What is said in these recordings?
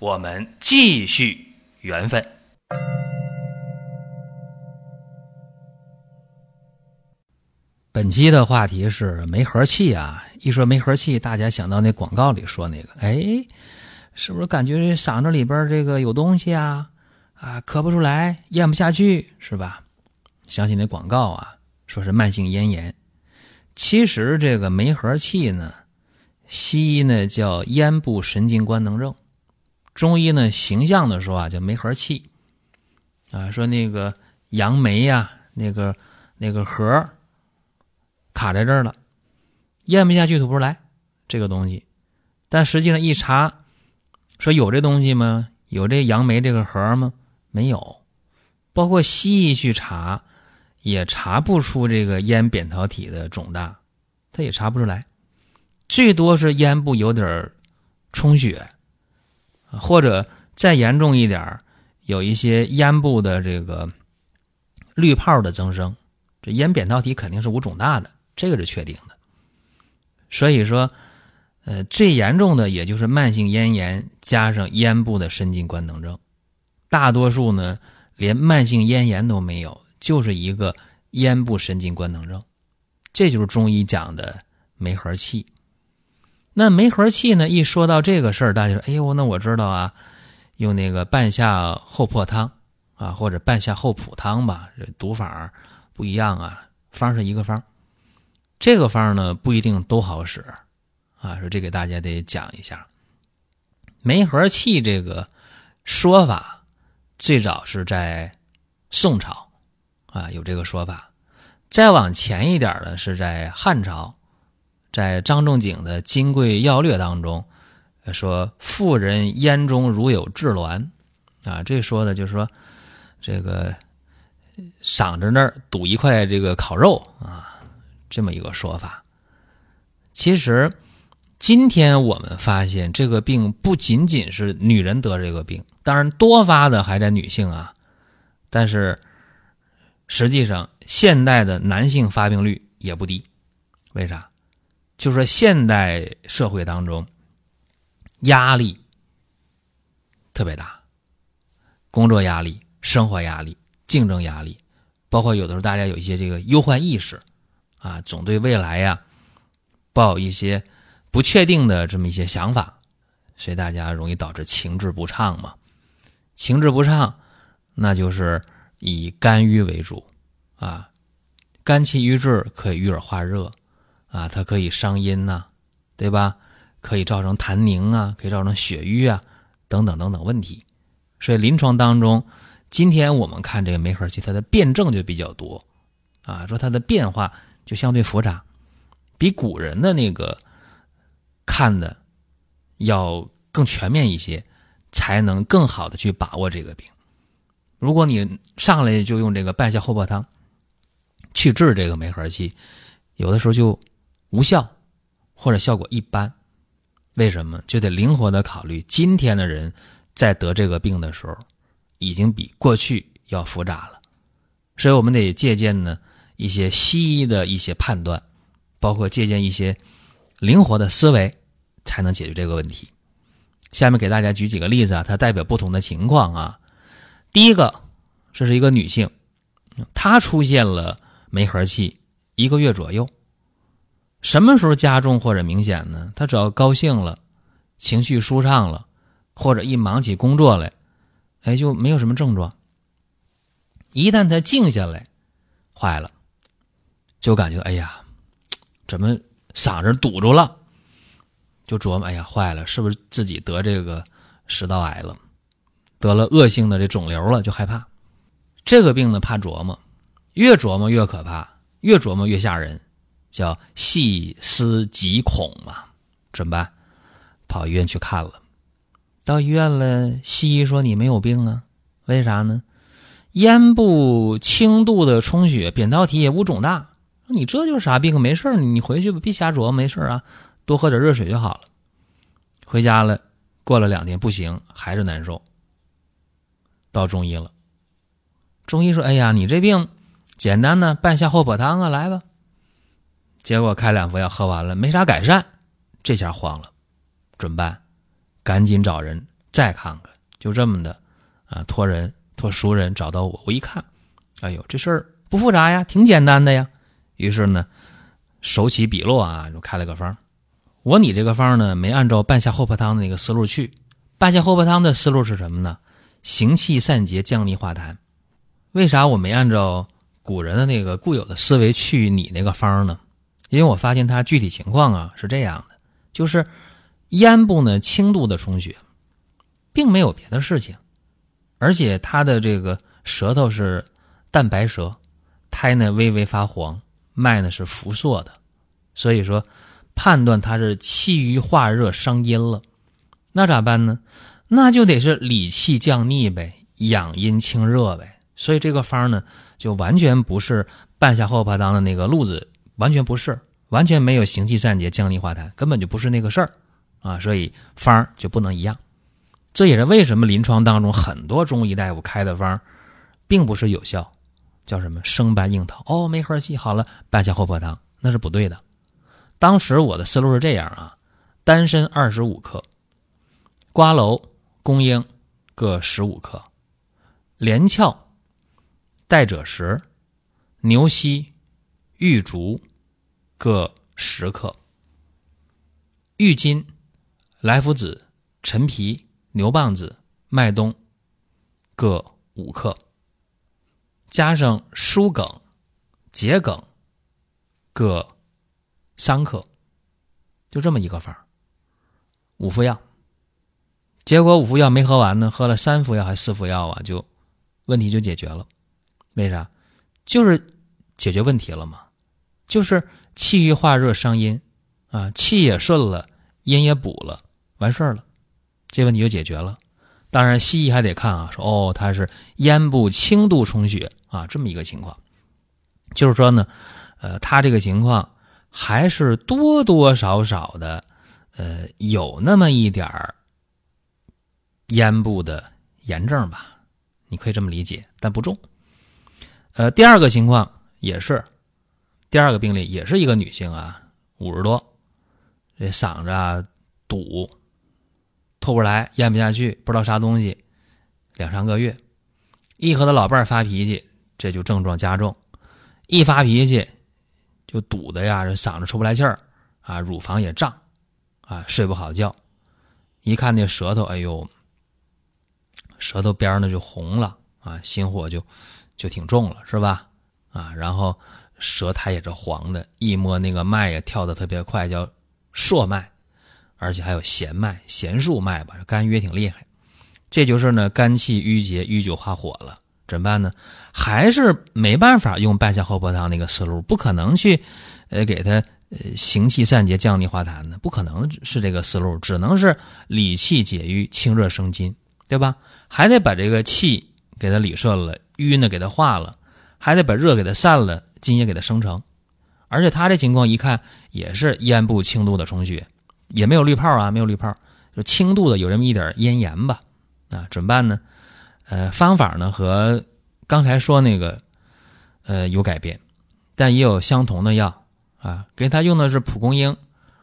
我们继续缘分。本期的话题是梅核气啊！一说梅核气，大家想到那广告里说那个，哎，是不是感觉这嗓子里边这个有东西啊？啊，咳不出来，咽不下去，是吧？想起那广告啊，说是慢性咽炎。其实这个梅核气呢，西医呢叫咽部神经官能症。中医呢，形象的说啊，叫梅核气，啊，说那个杨梅呀，那个那个核卡在这儿了，咽不下去，吐不出来这个东西。但实际上一查，说有这东西吗？有这杨梅这个核吗？没有。包括西医去查，也查不出这个咽扁桃体的肿大，他也查不出来，最多是咽部有点充血。或者再严重一点有一些咽部的这个滤泡的增生，这咽扁桃体肯定是无肿大的，这个是确定的。所以说，呃，最严重的也就是慢性咽炎加上咽部的神经官能症，大多数呢连慢性咽炎都没有，就是一个咽部神经官能症，这就是中医讲的梅核气。那梅核气呢？一说到这个事儿，大家说：“哎呦，那我知道啊，用那个半夏厚朴汤啊，或者半夏厚朴汤吧，这读法不一样啊，方是一个方。这个方呢不一定都好使啊，说这给大家得讲一下。梅核气这个说法最早是在宋朝啊，有这个说法。再往前一点呢是在汉朝。在张仲景的《金匮要略》当中，说妇人咽中如有炙挛，啊，这说的就是说，这个嗓子那儿堵一块这个烤肉啊，这么一个说法。其实今天我们发现，这个病不仅仅是女人得这个病，当然多发的还在女性啊，但是实际上现代的男性发病率也不低，为啥？就是说，现代社会当中，压力特别大，工作压力、生活压力、竞争压力，包括有的时候大家有一些这个忧患意识，啊，总对未来呀抱一些不确定的这么一些想法，所以大家容易导致情志不畅嘛。情志不畅，那就是以肝郁为主啊，肝气郁滞可以郁而化热。啊，它可以伤阴呐，对吧？可以造成痰凝啊，可以造成血瘀啊，等等等等问题。所以临床当中，今天我们看这个梅核气，它的辩证就比较多啊，说它的变化就相对复杂，比古人的那个看的要更全面一些，才能更好的去把握这个病。如果你上来就用这个半夏厚朴汤去治这个梅核气，有的时候就。无效，或者效果一般，为什么就得灵活的考虑？今天的人在得这个病的时候，已经比过去要复杂了，所以我们得借鉴呢一些西医的一些判断，包括借鉴一些灵活的思维，才能解决这个问题。下面给大家举几个例子啊，它代表不同的情况啊。第一个，这是一个女性，她出现了梅核气一个月左右。什么时候加重或者明显呢？他只要高兴了，情绪舒畅了，或者一忙起工作来，哎，就没有什么症状。一旦他静下来，坏了，就感觉哎呀，怎么嗓子堵住了？就琢磨哎呀，坏了，是不是自己得这个食道癌了，得了恶性的这肿瘤了？就害怕。这个病呢，怕琢磨，越琢磨越可怕，越琢磨越吓人。叫细思极恐嘛，怎么办？跑医院去看了，到医院了，西医说你没有病啊，为啥呢？咽部轻度的充血，扁桃体也无肿大，你这就是啥病？没事你回去吧，别瞎琢磨，没事啊，多喝点热水就好了。回家了，过了两天不行，还是难受。到中医了，中医说：“哎呀，你这病简单的半夏厚朴汤啊，来吧。”结果开两副药喝完了，没啥改善，这下慌了，怎么办？赶紧找人再看看。就这么的啊，托人托熟人找到我，我一看，哎呦，这事儿不复杂呀，挺简单的呀。于是呢，手起笔落啊，就开了个方。我拟这个方呢，没按照半夏厚朴汤的那个思路去。半夏厚朴汤的思路是什么呢？行气散结，降逆化痰。为啥我没按照古人的那个固有的思维去拟那个方呢？因为我发现他具体情况啊是这样的，就是咽部呢轻度的充血，并没有别的事情，而且他的这个舌头是淡白舌，苔呢微微发黄，脉呢是浮涩的，所以说判断他是气郁化热伤阴了，那咋办呢？那就得是理气降逆呗，养阴清热呗。所以这个方呢，就完全不是半夏厚朴汤的那个路子。完全不是，完全没有行气散结、降逆化痰，根本就不是那个事儿啊！所以方就不能一样。这也是为什么临床当中很多中医大夫开的方，并不是有效，叫什么生搬硬套哦，没合气好了，半夏厚朴汤那是不对的。当时我的思路是这样啊：丹参二十五克，瓜蒌、公英各十五克，连翘、代赭石、牛膝、玉竹。各十克，郁金、莱菔子、陈皮、牛蒡子、麦冬各五克，加上疏梗、桔梗各三克，就这么一个方五副药。结果五副药没喝完呢，喝了三副药还四副药啊，就问题就解决了。为啥？就是解决问题了嘛，就是。气郁化热伤阴，啊，气也顺了，阴也补了，完事儿了，这问题就解决了。当然，西医还得看啊，说哦，他是咽部轻度充血啊，这么一个情况，就是说呢，呃，他这个情况还是多多少少的，呃，有那么一点儿咽部的炎症吧，你可以这么理解，但不重。呃，第二个情况也是。第二个病例也是一个女性啊，五十多，这嗓子啊堵，吐不出来，咽不下去，不知道啥东西，两三个月，一和他老伴发脾气，这就症状加重，一发脾气就堵的呀，这嗓子出不来气儿啊，乳房也胀啊，睡不好觉，一看那舌头，哎呦，舌头边呢就红了啊，心火就就挺重了，是吧？啊，然后。舌苔也是黄的，一摸那个脉也跳得特别快，叫朔脉，而且还有弦脉、弦数脉吧，肝郁挺厉害。这就是呢，肝气郁结，郁久化火了，怎么办呢？还是没办法用半夏厚朴汤那个思路，不可能去，呃，给他呃行气散结、降逆化痰的，不可能是这个思路，只能是理气解郁、清热生津，对吧？还得把这个气给它理顺了，瘀呢给它化了，还得把热给它散了。津液给它生成，而且他这情况一看也是咽部轻度的充血，也没有滤泡啊，没有滤泡，就轻度的有这么一点咽炎吧，啊，怎么办呢？呃，方法呢和刚才说那个呃有改变，但也有相同的药啊，给他用的是蒲公英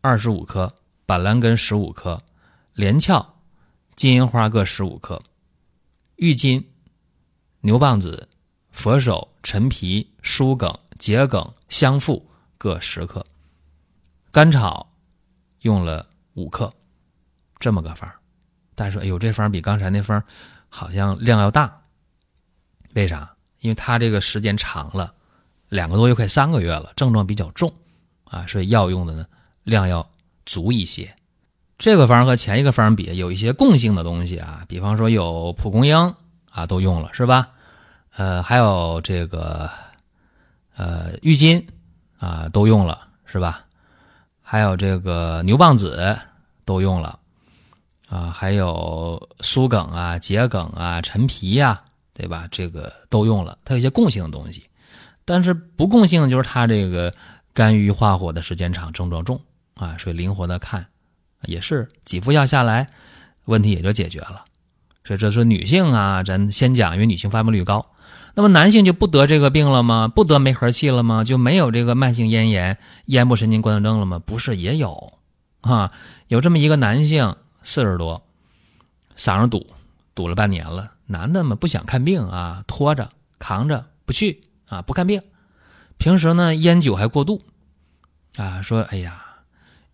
二十五克，板蓝根十五克，连翘、金银花各十五克，郁金、牛蒡子。佛手、陈皮、疏梗、桔梗、香附各十克，甘草用了五克，这么个方但是，哎呦，这方比刚才那方好像量要大。为啥？因为他这个时间长了，两个多月快三个月了，症状比较重啊，所以药用的呢量要足一些。这个方和前一个方比，有一些共性的东西啊，比方说有蒲公英啊，都用了是吧？呃，还有这个，呃，郁金啊，都用了是吧？还有这个牛蒡子都用了，啊，还有苏梗啊、桔梗啊、陈皮呀，对吧？这个都用了，它有一些共性的东西，但是不共性的就是它这个肝郁化火的时间长，症状重啊，所以灵活的看，也是几副药下来，问题也就解决了。所以这是女性啊，咱先讲，因为女性发病率高。那么男性就不得这个病了吗？不得梅核气了吗？就没有这个慢性咽炎、咽部神经官能症了吗？不是，也有啊。有这么一个男性，四十多，嗓子堵，堵了半年了。男的嘛，不想看病啊，拖着扛着不去啊，不看病。平时呢，烟酒还过度啊，说哎呀，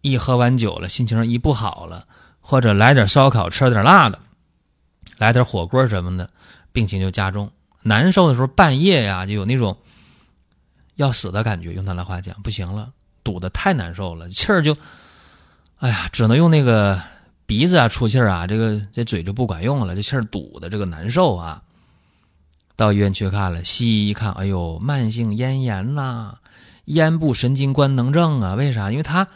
一喝完酒了，心情一不好了，或者来点烧烤，吃点辣的，来点火锅什么的，病情就加重。难受的时候，半夜呀就有那种要死的感觉。用他的话讲，不行了，堵得太难受了，气儿就，哎呀，只能用那个鼻子啊出气儿啊，这个这嘴就不管用了，这气儿堵的这个难受啊。到医院去看了，西医一看，哎呦，慢性咽炎呐，咽部神经官能症啊。为啥？因为他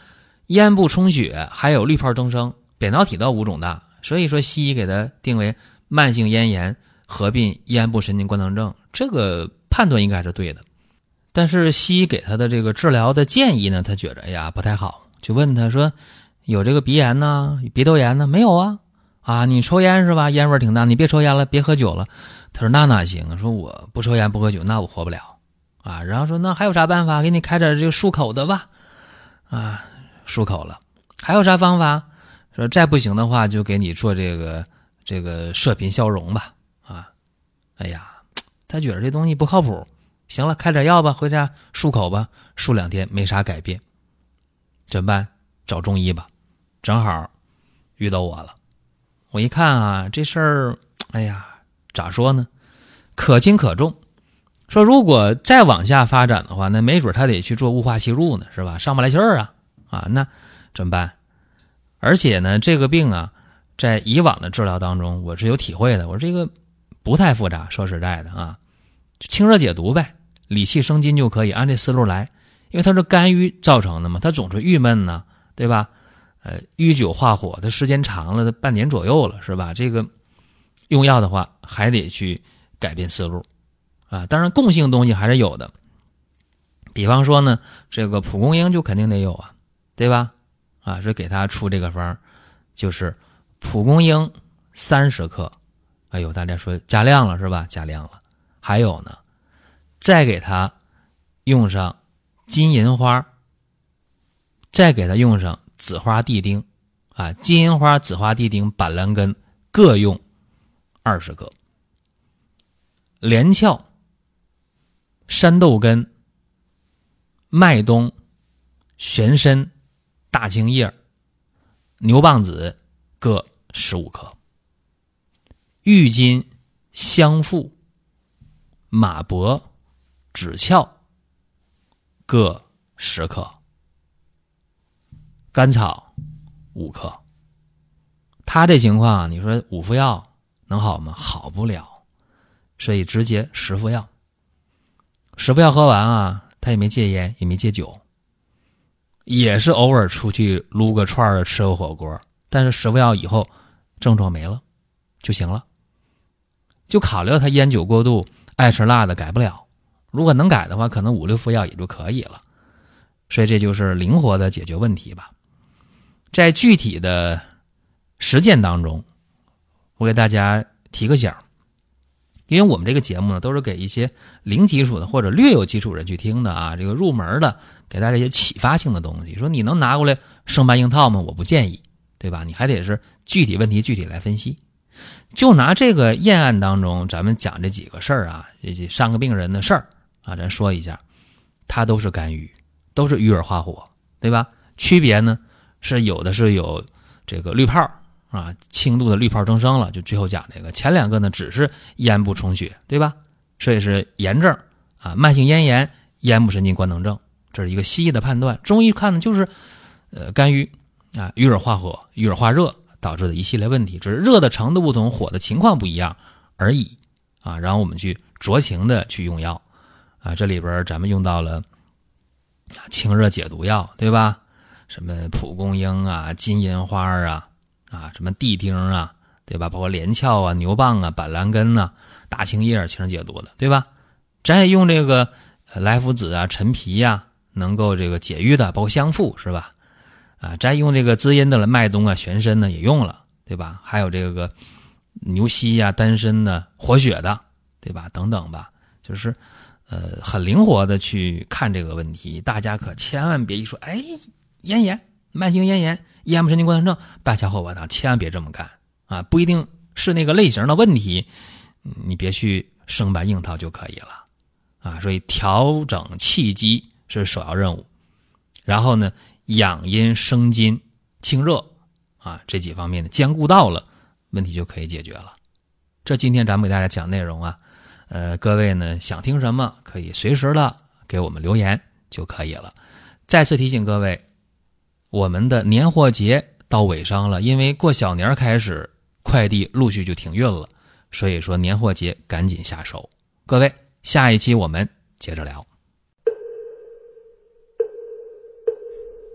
咽部充血，还有滤泡增生，扁桃体到五种大，所以说西医给他定为慢性咽炎。合并咽部神经官能症，这个判断应该是对的，但是西医给他的这个治疗的建议呢，他觉着哎呀不太好，就问他说有这个鼻炎呢，鼻窦炎呢？没有啊，啊你抽烟是吧？烟味挺大，你别抽烟了，别喝酒了。他说那哪行？说我不抽烟不喝酒，那我活不了啊。然后说那还有啥办法？给你开点这个漱口的吧，啊漱口了。还有啥方法？说再不行的话，就给你做这个这个射频消融吧。哎呀，他觉得这东西不靠谱。行了，开点药吧，回家漱口吧。漱两天没啥改变，怎么办？找中医吧。正好遇到我了。我一看啊，这事儿，哎呀，咋说呢？可轻可重。说如果再往下发展的话，那没准他得去做雾化吸入呢，是吧？上不来气儿啊啊，那怎么办？而且呢，这个病啊，在以往的治疗当中，我是有体会的。我说这个。不太复杂，说实在的啊，清热解毒呗，理气生津就可以，按这思路来。因为它是肝郁造成的嘛，它总是郁闷呢，对吧？呃，郁久化火，它时间长了，它半年左右了，是吧？这个用药的话，还得去改变思路啊。当然，共性东西还是有的，比方说呢，这个蒲公英就肯定得有啊，对吧？啊，是给他出这个方，就是蒲公英三十克。哎呦，大家说加量了是吧？加量了。还有呢，再给他用上金银花，再给他用上紫花地丁，啊，金银花、紫花地丁、板蓝根各用二十克，连翘、山豆根、麦冬、玄参、大青叶、牛蒡子各十五克。郁金、香附、马勃、枳壳各十克，甘草五克。他这情况，你说五副药能好吗？好不了，所以直接十副药。十副药喝完啊，他也没戒烟，也没戒酒，也是偶尔出去撸个串儿、吃个火锅。但是十副药以后，症状没了就行了。就考虑到他烟酒过度，爱吃辣的改不了。如果能改的话，可能五六副药也就可以了。所以这就是灵活的解决问题吧。在具体的实践当中，我给大家提个醒因为我们这个节目呢，都是给一些零基础的或者略有基础人去听的啊。这个入门的，给大家一些启发性的东西。说你能拿过来生搬硬套吗？我不建议，对吧？你还得是具体问题具体来分析。就拿这个验案当中，咱们讲这几个事儿啊，这这三个病人的事儿啊，咱说一下，他都是肝郁，都是郁而化火，对吧？区别呢是有的是有这个滤泡啊，轻度的滤泡增生了，就最后讲这个。前两个呢只是咽部充血，对吧？所以是炎症啊，慢性咽炎、咽部神经官能症，这是一个西医的判断。中医看呢就是呃肝郁啊，郁而化火，郁而化热。导致的一系列问题，只是热的程度不同，火的情况不一样而已啊。然后我们去酌情的去用药啊。这里边咱们用到了清热解毒药，对吧？什么蒲公英啊、金银花啊啊，什么地丁啊，对吧？包括连翘啊、牛蒡啊、板蓝根呐、大青叶清热解毒的，对吧？咱也用这个莱菔子啊、陈皮呀，能够这个解郁的，包括香附，是吧？啊，再用这个滋阴的了，麦冬啊、玄参呢也用了，对吧？还有这个牛膝呀、丹参呢，活血的，对吧？等等吧，就是呃很灵活的去看这个问题。大家可千万别一说，哎，咽炎、慢性咽炎、咽部神经官能症，半夏厚朴汤，千万别这么干啊！不一定是那个类型的问题，你别去生搬硬套就可以了啊。所以调整气机是首要任务，然后呢？养阴生津、清热啊，这几方面的兼顾到了，问题就可以解决了。这今天咱们给大家讲内容啊，呃，各位呢想听什么可以随时的给我们留言就可以了。再次提醒各位，我们的年货节到尾声了，因为过小年开始快递陆续就停运了，所以说年货节赶紧下手。各位，下一期我们接着聊。